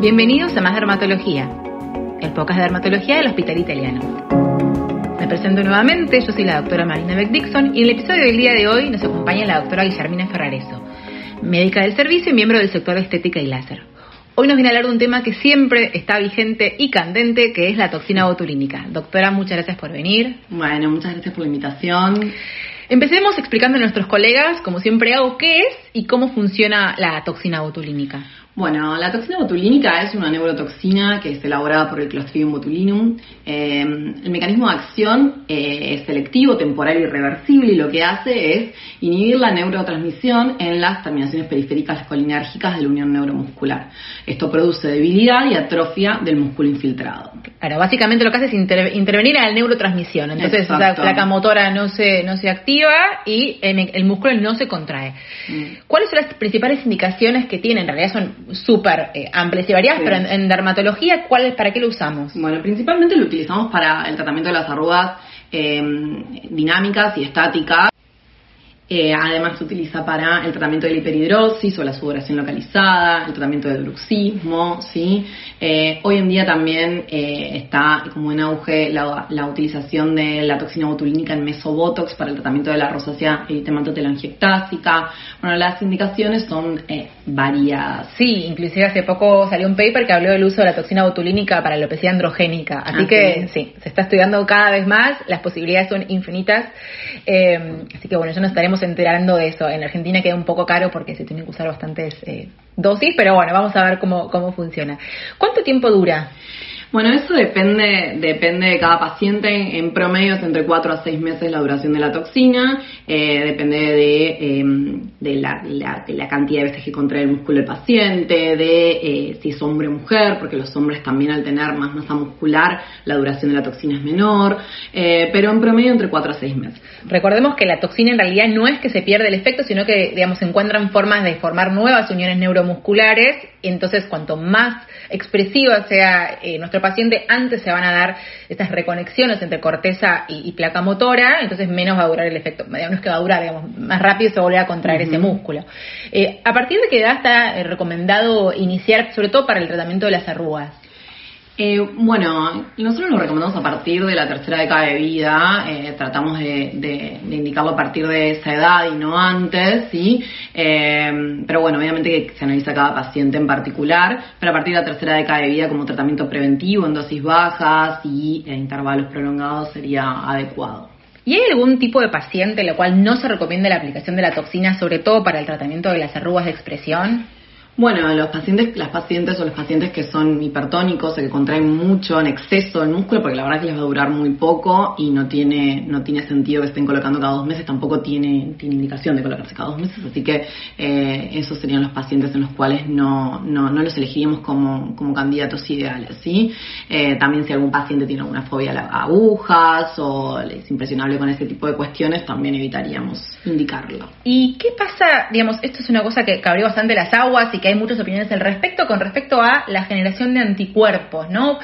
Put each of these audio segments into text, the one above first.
Bienvenidos a Más Dermatología, el podcast de dermatología del Hospital Italiano. Me presento nuevamente, yo soy la doctora Marina Beck Dixon y en el episodio del día de hoy nos acompaña la doctora Guillermina Ferrareso, médica del servicio y miembro del sector de estética y láser. Hoy nos viene a hablar de un tema que siempre está vigente y candente, que es la toxina botulínica. Doctora, muchas gracias por venir. Bueno, muchas gracias por la invitación. Empecemos explicando a nuestros colegas, como siempre hago, qué es y cómo funciona la toxina botulínica. Bueno, la toxina botulínica es una neurotoxina que es elaborada por el Clostridium botulinum. Eh, el mecanismo de acción eh, es selectivo, temporal y reversible y lo que hace es inhibir la neurotransmisión en las terminaciones periféricas colinérgicas de la unión neuromuscular. Esto produce debilidad y atrofia del músculo infiltrado. Claro, básicamente lo que hace es intervenir a la neurotransmisión. Entonces la placa motora no se, no se activa y el, músculo no se contrae. Mm. ¿Cuáles son las principales indicaciones que tiene? En realidad son súper eh, amplias y variadas, pero en, dermatología, ¿cuál, ¿para qué lo usamos? Bueno, principalmente lo utilizamos para el tratamiento de las arrugas eh, dinámicas y estáticas. Eh, además se utiliza para el tratamiento de la hiperhidrosis o la sudoración localizada, el tratamiento del bruxismo, ¿sí? Eh, hoy en día también eh, está como en auge la, utilización de la toxina botulínica en mesobotox para el tratamiento de la rosácea eritemato-telangiectásica. Bueno, las indicaciones son variadas. Sí, inclusive hace poco salió un paper que habló del uso de la toxina botulínica para la alopecia androgénica. Así ah, que sí, se está estudiando cada vez más, las posibilidades son infinitas. así que bueno, ya no estaremos enterando de eso. En Argentina queda un poco caro porque se tienen que usar bastantes eh, dosis, pero bueno, vamos a ver cómo, cómo funciona. ¿Cuánto tiempo dura? Bueno, eso depende, depende de cada paciente. En promedio es entre 4 a 6 meses la duración de la toxina. Eh, depende de, em, de, la, cantidad de veces que contrae el músculo el paciente, de eh, si es hombre o mujer, porque los hombres también al tener más masa muscular la duración de la toxina es menor. Eh, pero en promedio entre 4 a 6 meses. Recordemos que la toxina en realidad no es que se pierda el efecto, sino que digamos, se encuentran formas de formar nuevas uniones neuromusculares. Entonces, cuanto más expresiva sea nuestra paciente, antes se van a dar estas reconexiones entre corteza y, placa motora, entonces menos va a durar el efecto. No es que va a durar, digamos, más rápido se vuelve a contraer ese músculo. Eh, ¿A partir de qué edad está eh, recomendado iniciar, sobre todo para el tratamiento de las arrugas? Eh, bueno, nosotros lo recomendamos a partir de la tercera década de vida, eh, tratamos de, indicarlo a partir de esa edad y no antes, ¿sí? Eh, pero bueno, obviamente que se analiza cada paciente en particular, pero a partir de la tercera década de vida como tratamiento preventivo en dosis bajas y en intervalos prolongados sería adecuado. ¿Y hay algún tipo de paciente en el cual no se recomienda la aplicación de la toxina, sobre todo para el tratamiento de las arrugas de expresión? Bueno, los pacientes, las pacientes o los pacientes que son hipertónicos o que contraen mucho en exceso el músculo, porque la verdad que les va a durar muy poco y no tiene, no tiene sentido que estén colocando cada dos meses, tampoco tiene, tiene indicación de colocarse cada dos meses, así que eh, esos serían los pacientes en los cuales no, no, no los elegiríamos como, como candidatos ideales, ¿sí? Eh, también si algún paciente tiene alguna fobia a agujas o es impresionable con ese tipo de cuestiones, también evitaríamos indicarlo. ¿Y qué pasa, digamos, esto es una cosa que abrió bastante las aguas y que hay muchas opiniones al respecto con respecto a la generación de anticuerpos, ¿no?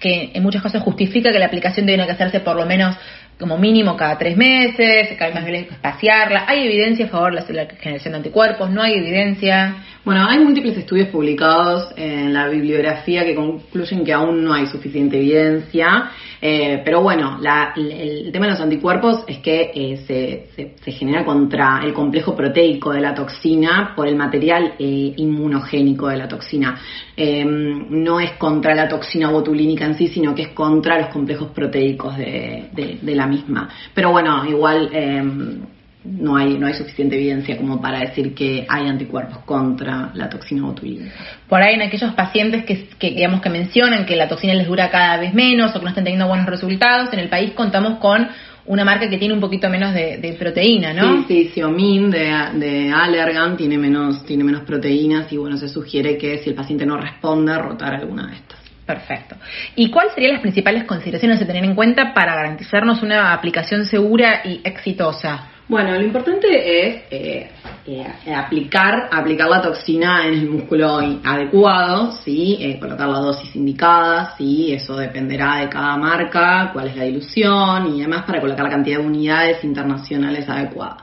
que en muchos casos justifica que la aplicación tiene que hacerse por lo menos como mínimo cada tres meses, cada vez más espaciarla. ¿Hay evidencia a favor de la generación de anticuerpos? ¿No hay evidencia? Bueno, hay múltiples estudios publicados en la bibliografía que concluyen que aún no hay suficiente evidencia, eh, pero bueno, el, tema de los anticuerpos es que eh, se, genera contra el complejo proteico de la toxina por el material eh, inmunogénico de la toxina. Em, no es contra la toxina botulínica en sí, sino que es contra los complejos proteicos de, de la misma. Pero bueno, igual em, no hay, no hay suficiente evidencia como para decir que hay anticuerpos contra la toxina botulínica. Por ahí en aquellos pacientes que, que, digamos que mencionan que la toxina les dura cada vez menos o que no están teniendo buenos resultados, en el país contamos con una marca que tiene un poquito menos de, proteína, ¿no? Sí, sí, Xiaomin de, de Allergan tiene menos, tiene menos proteínas y bueno, se sugiere que si el paciente no responde, rotar alguna de estas. Perfecto. ¿Y cuáles serían las principales consideraciones a tener en cuenta para garantizarnos una aplicación segura y exitosa? Bueno, lo importante es eh, eh, aplicar, aplicar la toxina en el músculo adecuado, ¿sí? Eh, colocar la dosis indicada, ¿sí? Eso dependerá de cada marca, cuál es la dilución y además para colocar la cantidad de unidades internacionales adecuada.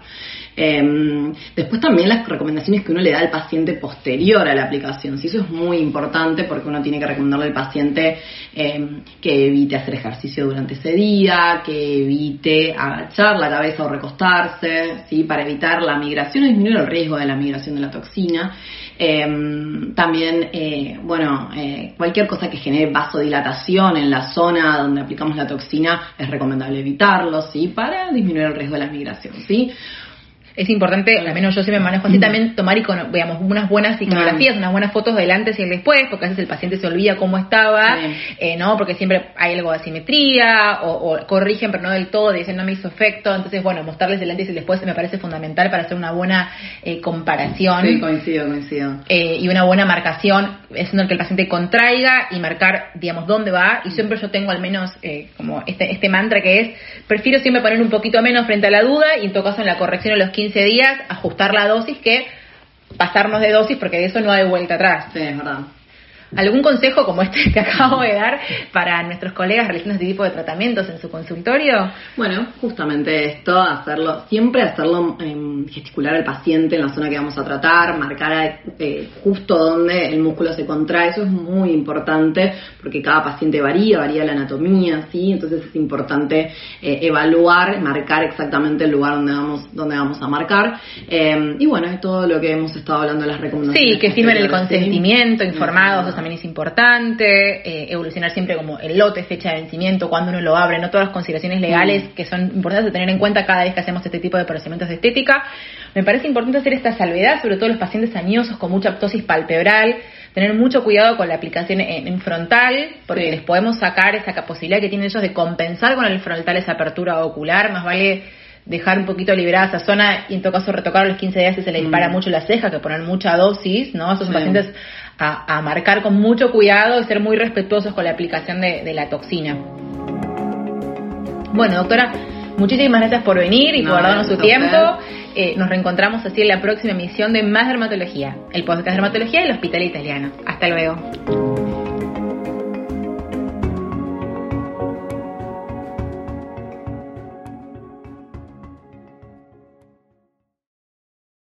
Em, después también las recomendaciones que uno le da al paciente posterior a la aplicación. Si eso es muy importante porque uno tiene que recomendarle al paciente em, que evite hacer ejercicio durante ese día, que evite agachar la cabeza o recostarse, ¿sí? para evitar la migración y disminuir el riesgo de la migración de la toxina. Em, también, eh, bueno, eh, cualquier cosa que genere vasodilatación en la zona donde aplicamos la toxina es recomendable evitarlo, ¿sí? Para disminuir el riesgo de la migración, ¿sí? Es importante, al menos yo me manejo así, también tomar digamos, unas buenas iconografías, unas buenas fotos del antes y el después, porque a veces el paciente se olvida cómo estaba, eh, ¿no? Porque siempre hay algo de asimetría, o, corrigen, pero no del todo, dicen no me hizo efecto. Entonces, bueno, mostrarles el antes y el después me parece fundamental para hacer una buena eh, comparación. Sí, coincido, coincido. Eh, y una buena marcación, es en el que el paciente contraiga y marcar, digamos, dónde va. Y siempre yo tengo al menos como este, este mantra que es, prefiero siempre poner un poquito menos frente a la duda y en todo caso en la corrección a los 15 15 días, ajustar la dosis que pasarnos de dosis porque de eso no hay vuelta atrás. Sí, es verdad. ¿Algún consejo como este que acabo de dar para nuestros colegas realizando este tipo de tratamientos en su consultorio? Bueno, justamente esto, hacerlo, siempre hacerlo em, gesticular al paciente en la zona que vamos a tratar, marcar eh, justo donde el músculo se contrae, eso es muy importante porque cada paciente varía, varía la anatomía, ¿sí? Entonces es importante eh, evaluar, marcar exactamente el lugar donde vamos, donde vamos a marcar. Em, y bueno, es todo lo que hemos estado hablando de las recomendaciones. Sí, que firmen el consentimiento, informados, también es importante, eh, evolucionar siempre como el lote, fecha de vencimiento, cuando uno lo abre, no todas las consideraciones legales mm. que son importantes de tener en cuenta cada vez que hacemos este tipo de procedimientos de estética. Me parece importante hacer esta salvedad, sobre todo los pacientes añosos con mucha ptosis palpebral, tener mucho cuidado con la aplicación en, frontal, porque les podemos sacar esa posibilidad que tienen ellos de compensar con el frontal esa apertura ocular, más vale dejar un poquito liberada esa zona y en todo caso retocar a los 15 días si se le dispara mm. mucho la ceja, que poner mucha dosis, ¿no? Esos pacientes a, marcar con mucho cuidado y ser muy respetuosos con la aplicación de, la toxina. Bueno, doctora, muchísimas gracias por venir y por darnos su tiempo. Eh, nos reencontramos así en la próxima emisión de Más Dermatología, el podcast de dermatología del Hospital Italiano. Hasta luego.